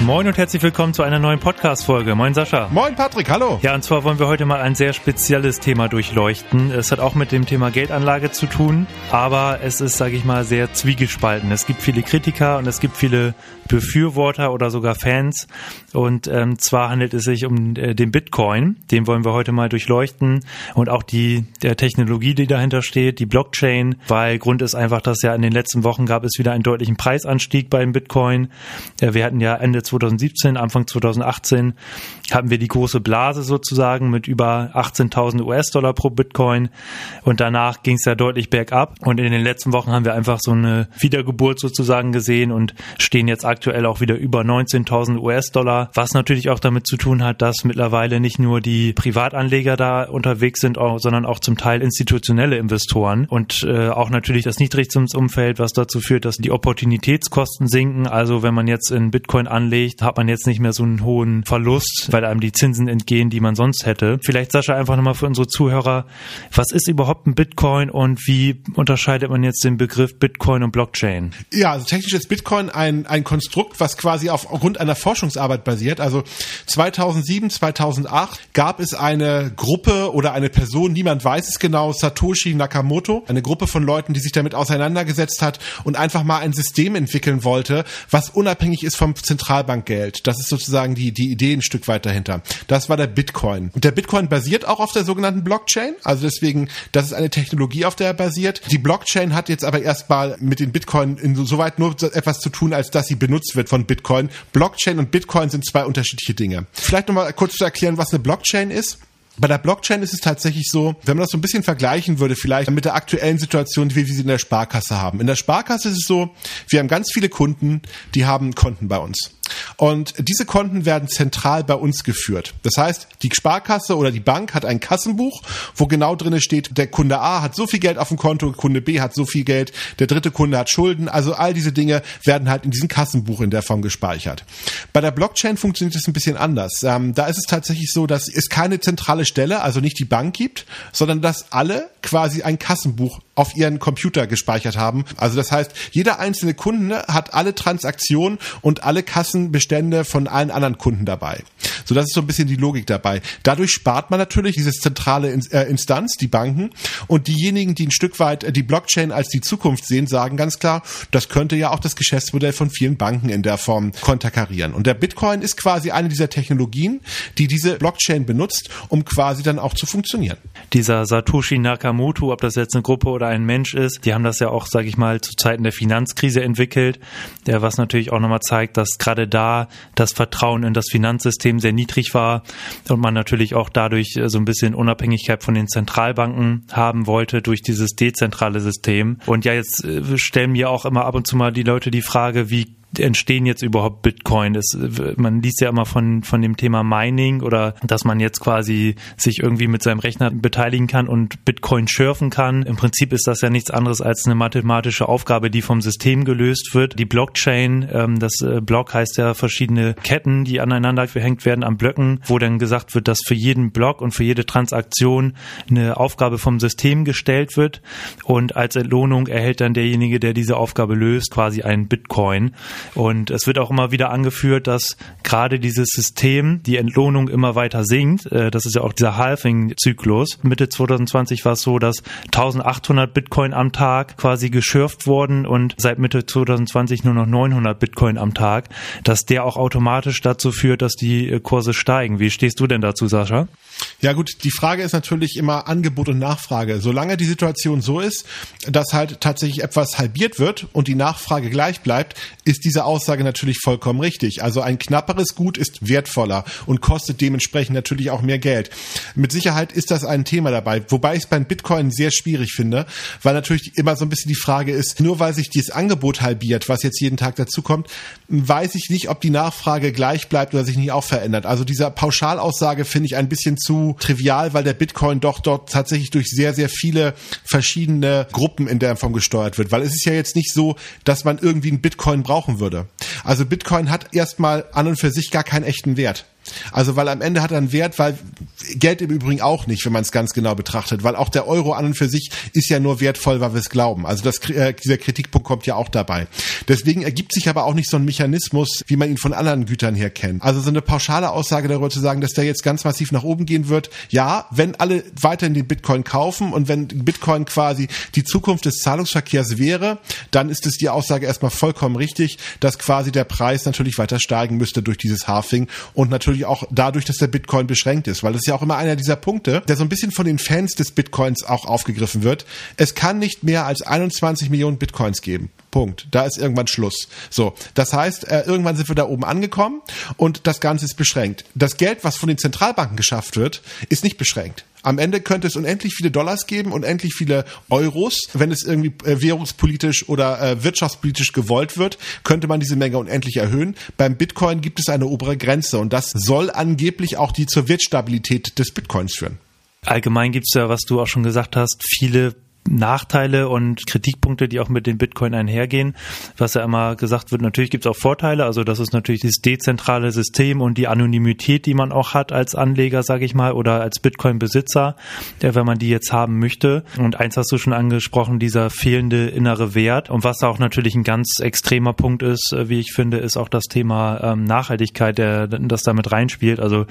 Moin und herzlich willkommen zu einer neuen Podcast-Folge. Moin Sascha. Moin Patrick, hallo. Ja, und zwar wollen wir heute mal ein sehr spezielles Thema durchleuchten. Es hat auch mit dem Thema Geldanlage zu tun, aber es ist, sage ich mal, sehr zwiegespalten. Es gibt viele Kritiker und es gibt viele Befürworter oder sogar Fans. Und ähm, zwar handelt es sich um äh, den Bitcoin. Den wollen wir heute mal durchleuchten und auch die der Technologie, die dahinter steht, die Blockchain. Weil Grund ist einfach, dass ja in den letzten Wochen gab es wieder einen deutlichen Preisanstieg beim Bitcoin. Äh, wir hatten ja Ende 2017, Anfang 2018 hatten wir die große Blase sozusagen mit über 18.000 US-Dollar pro Bitcoin. Und danach ging es ja deutlich bergab. Und in den letzten Wochen haben wir einfach so eine Wiedergeburt sozusagen gesehen und stehen jetzt aktuell auch wieder über 19.000 US-Dollar, was natürlich auch damit zu tun hat, dass mittlerweile nicht nur die Privatanleger da unterwegs sind, sondern auch zum Teil institutionelle Investoren. Und äh, auch natürlich das Niedrigzinsumfeld, was dazu führt, dass die Opportunitätskosten sinken. Also wenn man jetzt in Bitcoin anlegt, hat man jetzt nicht mehr so einen hohen Verlust, weil einem die Zinsen entgehen, die man sonst hätte. Vielleicht Sascha einfach nochmal für unsere Zuhörer, was ist überhaupt ein Bitcoin und wie unterscheidet man jetzt den Begriff Bitcoin und Blockchain? Ja, also technisch ist Bitcoin ein, ein Konstrukt, was quasi aufgrund einer Forschungsarbeit basiert. Also 2007, 2008 gab es eine Gruppe oder eine Person, niemand weiß es genau, Satoshi Nakamoto, eine Gruppe von Leuten, die sich damit auseinandergesetzt hat und einfach mal ein System entwickeln wollte, was unabhängig ist vom Zentralbankgeld. Das ist sozusagen die, die Idee ein Stück weit dahinter. Das war der Bitcoin. Und der Bitcoin basiert auch auf der sogenannten Blockchain. Also deswegen, das ist eine Technologie, auf der er basiert. Die Blockchain hat jetzt aber erstmal mit den Bitcoin insoweit nur etwas zu tun, als dass sie benutzt wird von Bitcoin. Blockchain und Bitcoin sind zwei unterschiedliche Dinge. Vielleicht nochmal kurz zu erklären, was eine Blockchain ist. Bei der Blockchain ist es tatsächlich so, wenn man das so ein bisschen vergleichen würde, vielleicht mit der aktuellen Situation, wie wir sie in der Sparkasse haben. In der Sparkasse ist es so, wir haben ganz viele Kunden, die haben Konten bei uns. Und diese Konten werden zentral bei uns geführt. Das heißt, die Sparkasse oder die Bank hat ein Kassenbuch, wo genau drinne steht, der Kunde A hat so viel Geld auf dem Konto, Kunde B hat so viel Geld, der dritte Kunde hat Schulden. Also all diese Dinge werden halt in diesem Kassenbuch in der Form gespeichert. Bei der Blockchain funktioniert das ein bisschen anders. Ähm, da ist es tatsächlich so, dass es keine zentrale Stelle, also nicht die Bank gibt, sondern dass alle quasi ein Kassenbuch auf ihren Computer gespeichert haben. Also das heißt, jeder einzelne Kunde hat alle Transaktionen und alle Kassenbestände von allen anderen Kunden dabei. So, das ist so ein bisschen die Logik dabei. Dadurch spart man natürlich diese zentrale äh, Instanz, die Banken. Und diejenigen, die ein Stück weit äh, die Blockchain als die Zukunft sehen, sagen ganz klar, das könnte ja auch das Geschäftsmodell von vielen Banken in der Form konterkarieren. Und der Bitcoin ist quasi eine dieser Technologien, die diese Blockchain benutzt, um quasi dann auch zu funktionieren. Dieser Satoshi Nakamoto, ob das jetzt eine Gruppe oder ein Mensch ist, die haben das ja auch, sage ich mal, zu Zeiten der Finanzkrise entwickelt, der was natürlich auch nochmal zeigt, dass gerade da das Vertrauen in das Finanzsystem sehr niedrig war und man natürlich auch dadurch äh, so ein bisschen Unabhängigkeit von den Zentralbanken haben wollte durch dieses dezentrale System. Und ja, jetzt äh, stellen mir auch immer ab und zu mal die Leute die Frage, wie entstehen jetzt überhaupt Bitcoin? Das, man liest ja immer von, von dem Thema Mining oder dass man jetzt quasi sich irgendwie mit seinem Rechner beteiligen kann und Bitcoin schürfen kann. Im Prinzip ist das ja nichts anderes als eine mathematische Aufgabe, die vom System gelöst wird. Die Blockchain, ähm, das äh, Block heißt ja verschiedene Ketten, die aneinander gehängt werden an Blöcken, wo dann gesagt wird, dass für jeden Block und für jede Transaktion eine Aufgabe vom System gestellt wird und als Entlohnung erhält dann derjenige, der diese Aufgabe löst, quasi einen Bitcoin. Und es wird auch immer wieder angeführt, dass gerade dieses System die Entlohnung immer weiter sinkt. Äh, das ist ja auch dieser Halving-Zyklus. Mitte 2020 war es so, dass 1800 Bitcoin am Tag quasi geschürft wurden und seit Mitte 2020 nur noch 900 Bitcoin am Tag, dass der auch automatisch dazu führt, dass die äh, Kurse steigen. Wie stehst du denn dazu, Sascha? Ja gut, die Frage ist natürlich immer Angebot und Nachfrage. Solange die Situation so ist, dass halt tatsächlich etwas halbiert wird und die Nachfrage gleich bleibt, ist diese Aussage natürlich vollkommen richtig. Also ein knapperes Gut ist wertvoller und kostet dementsprechend natürlich auch mehr Geld. Mit Sicherheit ist das ein Thema dabei, wobei ich es beim Bitcoin sehr schwierig finde, weil natürlich immer so ein bisschen die Frage ist, nur weil sich dieses Angebot halbiert, was jetzt jeden Tag dazukommt, weiß ich nicht, ob die Nachfrage gleich bleibt oder sich nicht auch verändert. Also dieser Pauschalaussage finde ich ein bisschen zu trivial, weil der Bitcoin doch dort tatsächlich durch sehr, sehr viele verschiedene Gruppen in der Form gesteuert wird. Weil es ist ja jetzt nicht so, dass man irgendwie einen Bitcoin brauchen würde. Also Bitcoin hat erstmal an und für sich gar keinen echten Wert. Also weil am Ende hat er einen Wert, weil Geld im Übrigen auch nicht, wenn man es ganz genau betrachtet, weil auch der Euro an und für sich ist ja nur wertvoll, weil wir es glauben. Also das, äh, dieser Kritikpunkt kommt ja auch dabei. Deswegen ergibt sich aber auch nicht so ein Mechanismus, wie man ihn von anderen Gütern her kennt. Also so eine pauschale Aussage darüber zu sagen, dass der jetzt ganz massiv nach oben gehen wird. Ja, wenn alle weiterhin den Bitcoin kaufen und wenn Bitcoin quasi die Zukunft des Zahlungsverkehrs wäre, dann ist es die Aussage erstmal vollkommen richtig, dass quasi der Preis natürlich weiter steigen müsste durch dieses Halving und natürlich auch dadurch, dass der Bitcoin beschränkt ist, weil das ist ja auch immer einer dieser Punkte, der so ein bisschen von den Fans des Bitcoins auch aufgegriffen wird. Es kann nicht mehr als 21 Millionen Bitcoins geben. Punkt. Da ist irgendwann Schluss. So, das heißt, äh, irgendwann sind wir da oben angekommen und das Ganze ist beschränkt. Das Geld, was von den Zentralbanken geschafft wird, ist nicht beschränkt. Am Ende könnte es unendlich viele Dollars geben, unendlich viele Euros. Wenn es irgendwie äh, währungspolitisch oder äh, wirtschaftspolitisch gewollt wird, könnte man diese Menge unendlich erhöhen. Beim Bitcoin gibt es eine obere Grenze und das soll angeblich auch die zur Wertstabilität des Bitcoins führen. Allgemein gibt es ja, was du auch schon gesagt hast, viele Nachteile und Kritikpunkte, die auch mit dem Bitcoin einhergehen. Was ja immer gesagt wird, natürlich gibt es auch Vorteile. Also das ist natürlich das dezentrale System und die Anonymität, die man auch hat als Anleger, sage ich mal, oder als Bitcoin-Besitzer, wenn man die jetzt haben möchte. Und eins hast du schon angesprochen, dieser fehlende innere Wert. Und was auch natürlich ein ganz extremer Punkt ist, äh, wie ich finde, ist auch das Thema ähm, Nachhaltigkeit, der das damit reinspielt. Also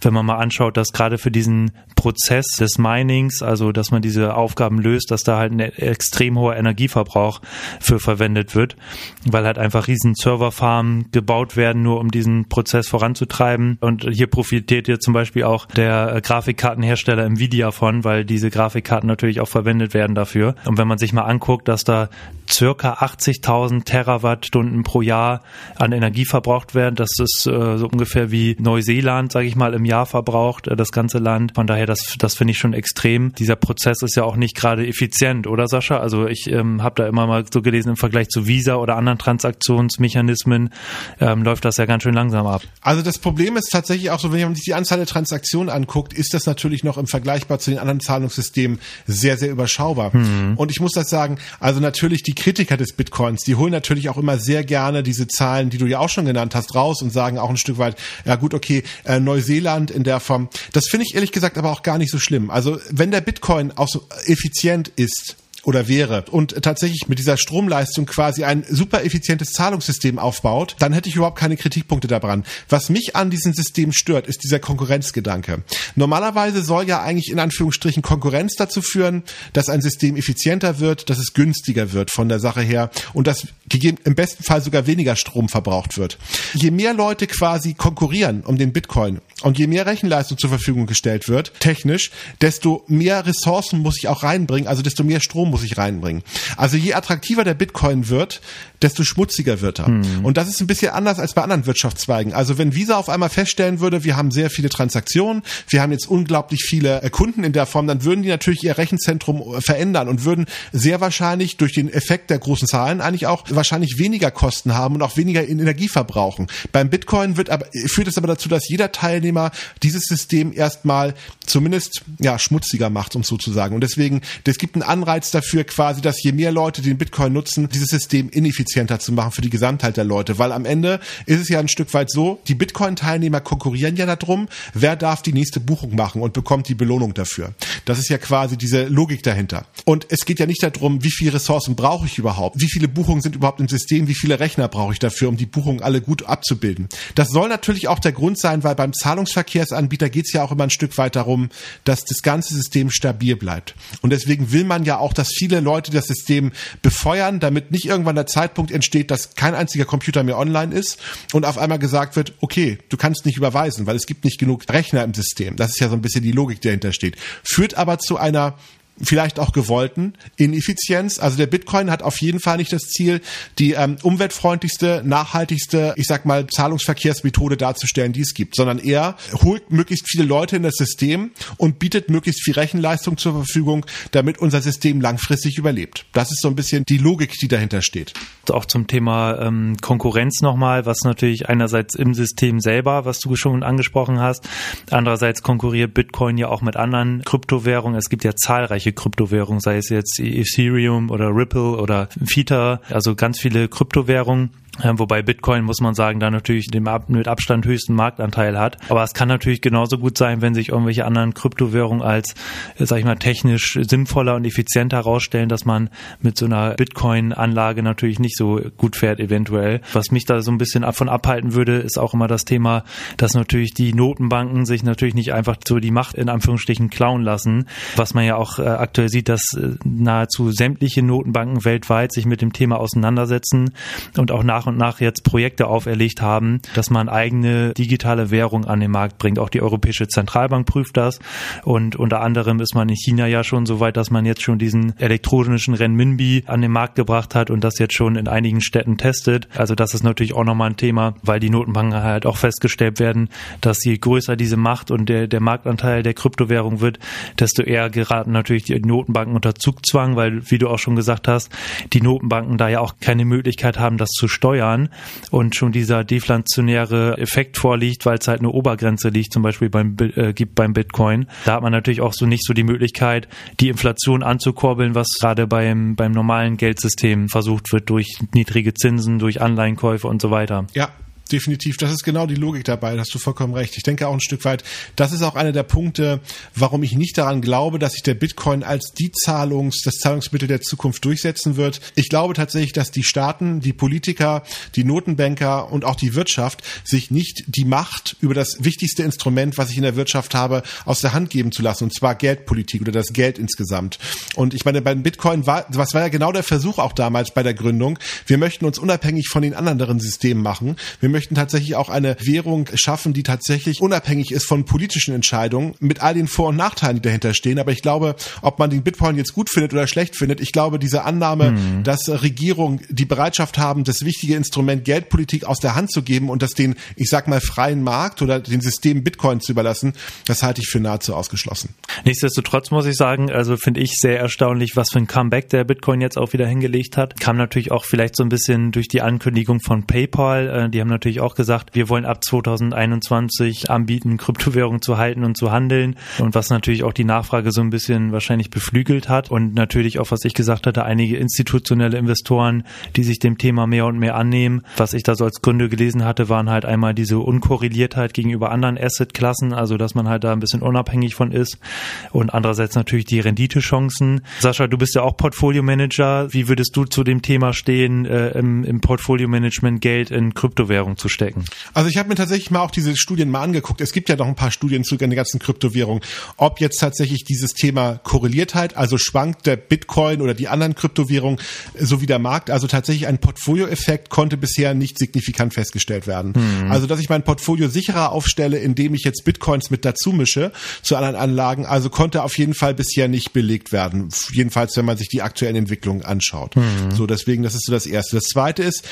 wenn man mal anschaut, dass gerade für diesen Prozess des Minings, also dass man diese Aufgaben löst, dass dass da halt ein extrem hoher Energieverbrauch für verwendet wird, weil halt einfach riesen Serverfarmen gebaut werden, nur um diesen Prozess voranzutreiben. Und hier profitiert jetzt zum Beispiel auch der Grafikkartenhersteller Nvidia von, weil diese Grafikkarten natürlich auch verwendet werden dafür. Und wenn man sich mal anguckt, dass da circa 80.000 Terawattstunden pro Jahr an Energie verbraucht werden, das ist äh, so ungefähr wie Neuseeland, sage ich mal, im Jahr verbraucht, äh, das ganze Land. Von daher, das, das finde ich schon extrem. Dieser Prozess ist ja auch nicht gerade effizient effizient, oder Sascha? Also ich ähm, habe da immer mal so gelesen, im Vergleich zu Visa oder anderen Transaktionsmechanismen ähm, läuft das ja ganz schön langsam ab. Also das Problem ist tatsächlich auch so, wenn man sich die Anzahl der Transaktionen anguckt, ist das natürlich noch im Vergleichbar zu den anderen Zahlungssystemen sehr, sehr überschaubar. Mhm. Und ich muss das sagen, also natürlich die Kritiker des Bitcoins, die holen natürlich auch immer sehr gerne diese Zahlen, die du ja auch schon genannt hast, raus und sagen auch ein Stück weit, ja gut, okay, äh, Neuseeland in der Form. Das finde ich ehrlich gesagt aber auch gar nicht so schlimm. Also wenn der Bitcoin auch so effizient ist oder wäre und tatsächlich mit dieser Stromleistung quasi ein super effizientes Zahlungssystem aufbaut, dann hätte ich überhaupt keine Kritikpunkte daran. Was mich an diesem System stört, ist dieser Konkurrenzgedanke. Normalerweise soll ja eigentlich in Anführungsstrichen Konkurrenz dazu führen, dass ein System effizienter wird, dass es günstiger wird von der Sache her und dass im besten Fall sogar weniger Strom verbraucht wird. Je mehr Leute quasi konkurrieren um den Bitcoin und je mehr Rechenleistung zur Verfügung gestellt wird, technisch, desto mehr Ressourcen muss ich auch reinbringen, also desto mehr Strom muss ich reinbringen. Also je attraktiver der Bitcoin wird, desto schmutziger wird er. Mhm. Und das ist ein bisschen anders als bei anderen Wirtschaftszweigen. Also wenn Visa auf einmal feststellen würde, wir haben sehr viele Transaktionen, wir haben jetzt unglaublich viele äh, Kunden in der Form, dann würden die natürlich ihr Rechenzentrum äh, verändern und würden sehr wahrscheinlich durch den Effekt der großen Zahlen eigentlich auch wahrscheinlich weniger Kosten haben und auch weniger Energie verbrauchen. Beim Bitcoin wird aber, führt es aber dazu, dass jeder Teilnehmer dieses System erstmal zumindest ja schmutziger macht, um so zu sagen. Und deswegen, es gibt einen Anreiz dafür quasi, dass je mehr Leute den Bitcoin nutzen, dieses System ineffizienter zu machen für die Gesamtheit der Leute. Weil am Ende ist es ja ein Stück weit so, die Bitcoin-Teilnehmer konkurrieren ja darum, wer darf die nächste Buchung machen und bekommt die Belohnung dafür. Das ist ja quasi diese Logik dahinter. Und es geht ja nicht darum, wie viele Ressourcen brauche ich überhaupt, wie viele Buchungen sind überhaupt im System, wie viele Rechner brauche ich dafür, um die Buchungen alle gut abzubilden. Das soll natürlich auch der Grund sein, weil beim Zahlungsverkehrsanbieter geht es ja auch immer ein Stück weit darum, dass das ganze System stabil bleibt. Und deswegen will man ja auch, dass viele Leute das System befeuern, damit nicht irgendwann der Zeitpunkt entsteht, dass kein einziger Computer mehr online ist und auf einmal gesagt wird, okay, du kannst nicht überweisen, weil es gibt nicht genug Rechner im System. Das ist ja so ein bisschen die Logik, die dahinter steht. Führt aber zu einer vielleicht auch gewollten Ineffizienz. Also der Bitcoin hat auf jeden Fall nicht das Ziel, die ähm, umweltfreundlichste, nachhaltigste, ich sag mal, Zahlungsverkehrsmethode darzustellen, die es gibt, sondern er holt möglichst viele Leute in das System und bietet möglichst viel Rechenleistung zur Verfügung, damit unser System langfristig überlebt. Das ist so ein bisschen die Logik, die dahinter steht. Auch zum Thema ähm, Konkurrenz nochmal, was natürlich einerseits im System selber, was du schon angesprochen hast, andererseits konkurriert Bitcoin ja auch mit anderen Kryptowährungen. Es gibt ja zahlreiche irgendwelche Kryptowährungen, sei es jetzt Ethereum oder Ripple oder Theta, also ganz viele Kryptowährungen Wobei Bitcoin, muss man sagen, da natürlich den mit Abstand höchsten Marktanteil hat. Aber es kann natürlich genauso gut sein, wenn sich irgendwelche anderen Kryptowährungen als, sag ich mal, technisch sinnvoller und effizienter herausstellen, dass man mit so einer Bitcoin-Anlage natürlich nicht so gut fährt, eventuell. Was mich da so ein bisschen davon abhalten würde, ist auch immer das Thema, dass natürlich die Notenbanken sich natürlich nicht einfach so die Macht in Anführungsstrichen klauen lassen. Was man ja auch äh, aktuell sieht, dass äh, nahezu sämtliche Notenbanken weltweit sich mit dem Thema auseinandersetzen und auch nach und nach jetzt Projekte auferlegt haben, dass man eigene digitale Währung an den Markt bringt. Auch die Europäische Zentralbank prüft das und unter anderem ist man in China ja schon so weit, dass man jetzt schon diesen elektronischen Renminbi an den Markt gebracht hat und das jetzt schon in einigen Städten testet. Also das ist natürlich auch nochmal ein Thema, weil die Notenbanken halt auch festgestellt werden, dass je größer diese Macht und der, der Marktanteil der Kryptowährung wird, desto eher geraten natürlich die Notenbanken unter Zugzwang, weil, wie du auch schon gesagt hast, die Notenbanken da ja auch keine Möglichkeit haben, das zu steuern steuern und schon dieser deflationäre Effekt vorliegt, weil es halt eine Obergrenze liegt, zum Beispiel beim, äh, gibt beim Bitcoin. Da hat man natürlich auch so nicht so die Möglichkeit, die Inflation anzukurbeln, was gerade beim, beim normalen Geldsystem versucht wird durch niedrige Zinsen, durch Anleihenkäufe und so weiter. Ja, definitiv. Das ist genau die Logik dabei. Da hast du vollkommen recht. Ich denke auch ein Stück weit, das ist auch einer der Punkte, warum ich nicht daran glaube, dass sich der Bitcoin als die Zahlungs, das Zahlungsmittel der Zukunft durchsetzen wird. Ich glaube tatsächlich, dass die Staaten, die Politiker, die Notenbanker und auch die Wirtschaft sich nicht die Macht über das wichtigste Instrument, was ich in der Wirtschaft habe, aus der Hand geben zu lassen, und zwar Geldpolitik oder das Geld insgesamt. Und ich meine, beim Bitcoin war, was war ja genau der Versuch auch damals bei der Gründung. Wir möchten uns unabhängig von den anderen Systemen machen. Wir möchten möchten tatsächlich auch eine Währung schaffen, die tatsächlich unabhängig ist von politischen Entscheidungen, mit all den Vor- und Nachteilen, die dahinter stehen. Aber ich glaube, ob man den Bitcoin jetzt gut findet oder schlecht findet, ich glaube, diese Annahme, mhm. dass Regierungen die Bereitschaft haben, das wichtige Instrument Geldpolitik aus der Hand zu geben und das den, ich sag mal, freien Markt oder den System Bitcoin zu überlassen, das halte ich für nahezu ausgeschlossen. Nichtsdestotrotz muss ich sagen, also finde ich sehr erstaunlich, was für ein Comeback der Bitcoin jetzt auch wieder hingelegt hat. Kam natürlich auch vielleicht so ein bisschen durch die Ankündigung von PayPal. Äh, die haben natürlich natürlich auch gesagt, wir wollen ab 2021 anbieten, Kryptowährungen zu halten und zu handeln. Und was natürlich auch die Nachfrage so ein bisschen wahrscheinlich beflügelt hat. Und natürlich auch, was ich gesagt hatte, einige institutionelle Investoren, die sich dem Thema mehr und mehr annehmen. Was ich da so als Gründe gelesen hatte, waren halt einmal diese Unkorreliertheit gegenüber anderen Assetklassen, also dass man halt da ein bisschen unabhängig von ist. Und andererseits natürlich die Renditechancen. Sascha, du bist ja auch Portfolio-Manager. Wie würdest du zu dem Thema stehen, äh, im, im Portfolio-Management Geld in Kryptowährungen zu stecken. Also ich habe mir tatsächlich mal auch diese Studien mal angeguckt. Es gibt ja noch ein paar Studien zu den ganzen Kryptowährungen, ob jetzt tatsächlich dieses Thema Korreliertheit, also schwankt der Bitcoin oder die anderen Kryptowährungen so wie der Markt, also tatsächlich ein Portfolioeffekt konnte bisher nicht signifikant festgestellt werden. Mhm. Also dass ich mein Portfolio sicherer aufstelle, indem ich jetzt Bitcoins mit dazu mische zu anderen Anlagen, also konnte auf jeden Fall bisher nicht belegt werden. Jedenfalls, wenn man sich die aktuellen Entwicklungen anschaut. Mhm. So, deswegen, das ist so das Erste. Das Zweite ist,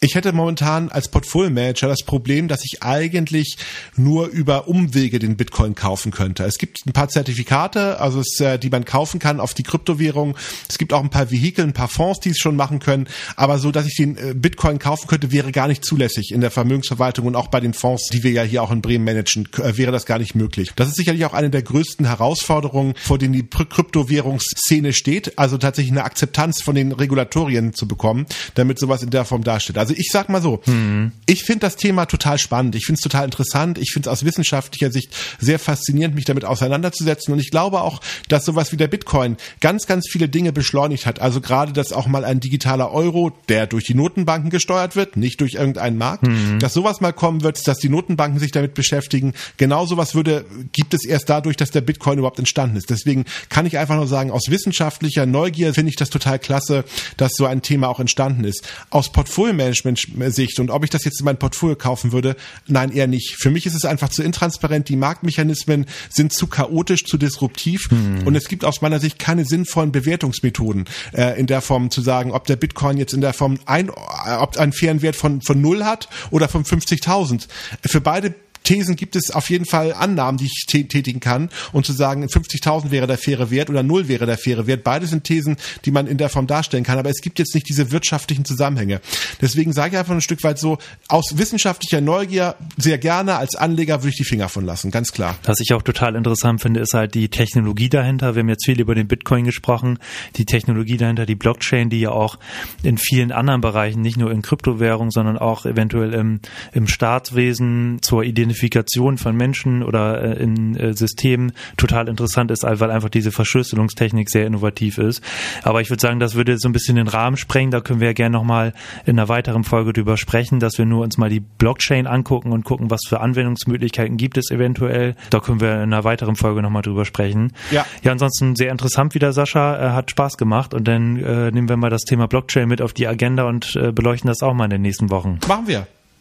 ich hätte momentan als Portfolio-Manager das Problem, dass ich eigentlich nur über Umwege den Bitcoin kaufen könnte. Es gibt ein paar Zertifikate, also es, äh, die man kaufen kann auf die Kryptowährung. Es gibt auch ein paar Vehikel, ein paar Fonds, die es schon machen können. Aber so, dass ich den äh, Bitcoin kaufen könnte, wäre gar nicht zulässig in der Vermögensverwaltung und auch bei den Fonds, die wir ja hier auch in Bremen managen, äh, wäre das gar nicht möglich. Das ist sicherlich auch eine der größten Herausforderungen, vor denen die Kryptowährungsszene steht. Also tatsächlich eine Akzeptanz von den Regulatorien zu bekommen, damit sowas in der Form dasteht. Also ich sag mal so, mhm. Ich finde das Thema total spannend, ich finde es total interessant, ich finde es aus wissenschaftlicher Sicht sehr faszinierend, mich damit auseinanderzusetzen und ich glaube auch, dass sowas wie der Bitcoin ganz, ganz viele Dinge beschleunigt hat. Also gerade, dass auch mal ein digitaler Euro, der durch die Notenbanken gesteuert wird, nicht durch irgendeinen Markt, mhm. dass sowas mal kommen wird, dass die Notenbanken sich damit beschäftigen. Genau sowas würde, gibt es erst dadurch, dass der Bitcoin überhaupt entstanden ist. Deswegen kann ich einfach nur sagen, aus wissenschaftlicher Neugier finde ich das total klasse, dass so ein Thema auch entstanden ist. Aus Portfolio-Management Management-Sicht und ob ich das jetzt in mein Portfolio kaufen würde, nein, eher nicht. Für mich ist es einfach zu intransparent. Die Marktmechanismen sind zu chaotisch, zu disruptiv hm. und es gibt aus meiner Sicht keine sinnvollen Bewertungsmethoden äh, in der Form zu sagen, ob der Bitcoin jetzt in der Form ein, ob einen fairen Wert von, von null hat oder von 50.000. Für beide Thesen gibt es auf jeden Fall Annahmen, die ich tätigen kann und zu sagen, 50.000 wäre der faire Wert oder null wäre der faire Wert. Beide sind Thesen, die man in der Form darstellen kann, aber es gibt jetzt nicht diese wirtschaftlichen Zusammenhänge. Deswegen sage ich einfach ein Stück weit so, aus wissenschaftlicher Neugier sehr gerne, als Anleger würde ich die Finger von lassen, ganz klar. Was ich auch total interessant finde, ist halt die Technologie dahinter. Wir haben jetzt viel über den Bitcoin gesprochen, die Technologie dahinter, die Blockchain, die ja auch in vielen anderen Bereichen, nicht nur in Kryptowährungen, sondern auch eventuell im, im Staatswesen zur Identifikation von Menschen oder äh, in äh, Systemen total interessant ist, weil einfach diese Verschlüsselungstechnik sehr innovativ ist. Aber ich würde sagen, das würde so ein bisschen den Rahmen sprengen. Da können wir ja gerne nochmal in einer weiteren Folge drüber sprechen, dass wir nur uns mal die Blockchain angucken und gucken, was für Anwendungsmöglichkeiten gibt es eventuell. Da können wir in einer weiteren Folge nochmal drüber sprechen. Ja. Ja, ansonsten sehr interessant wieder, Sascha. Äh, hat Spaß gemacht und dann äh, nehmen wir mal das Thema Blockchain mit auf die Agenda und äh, beleuchten das auch mal in den nächsten Wochen. Machen wir.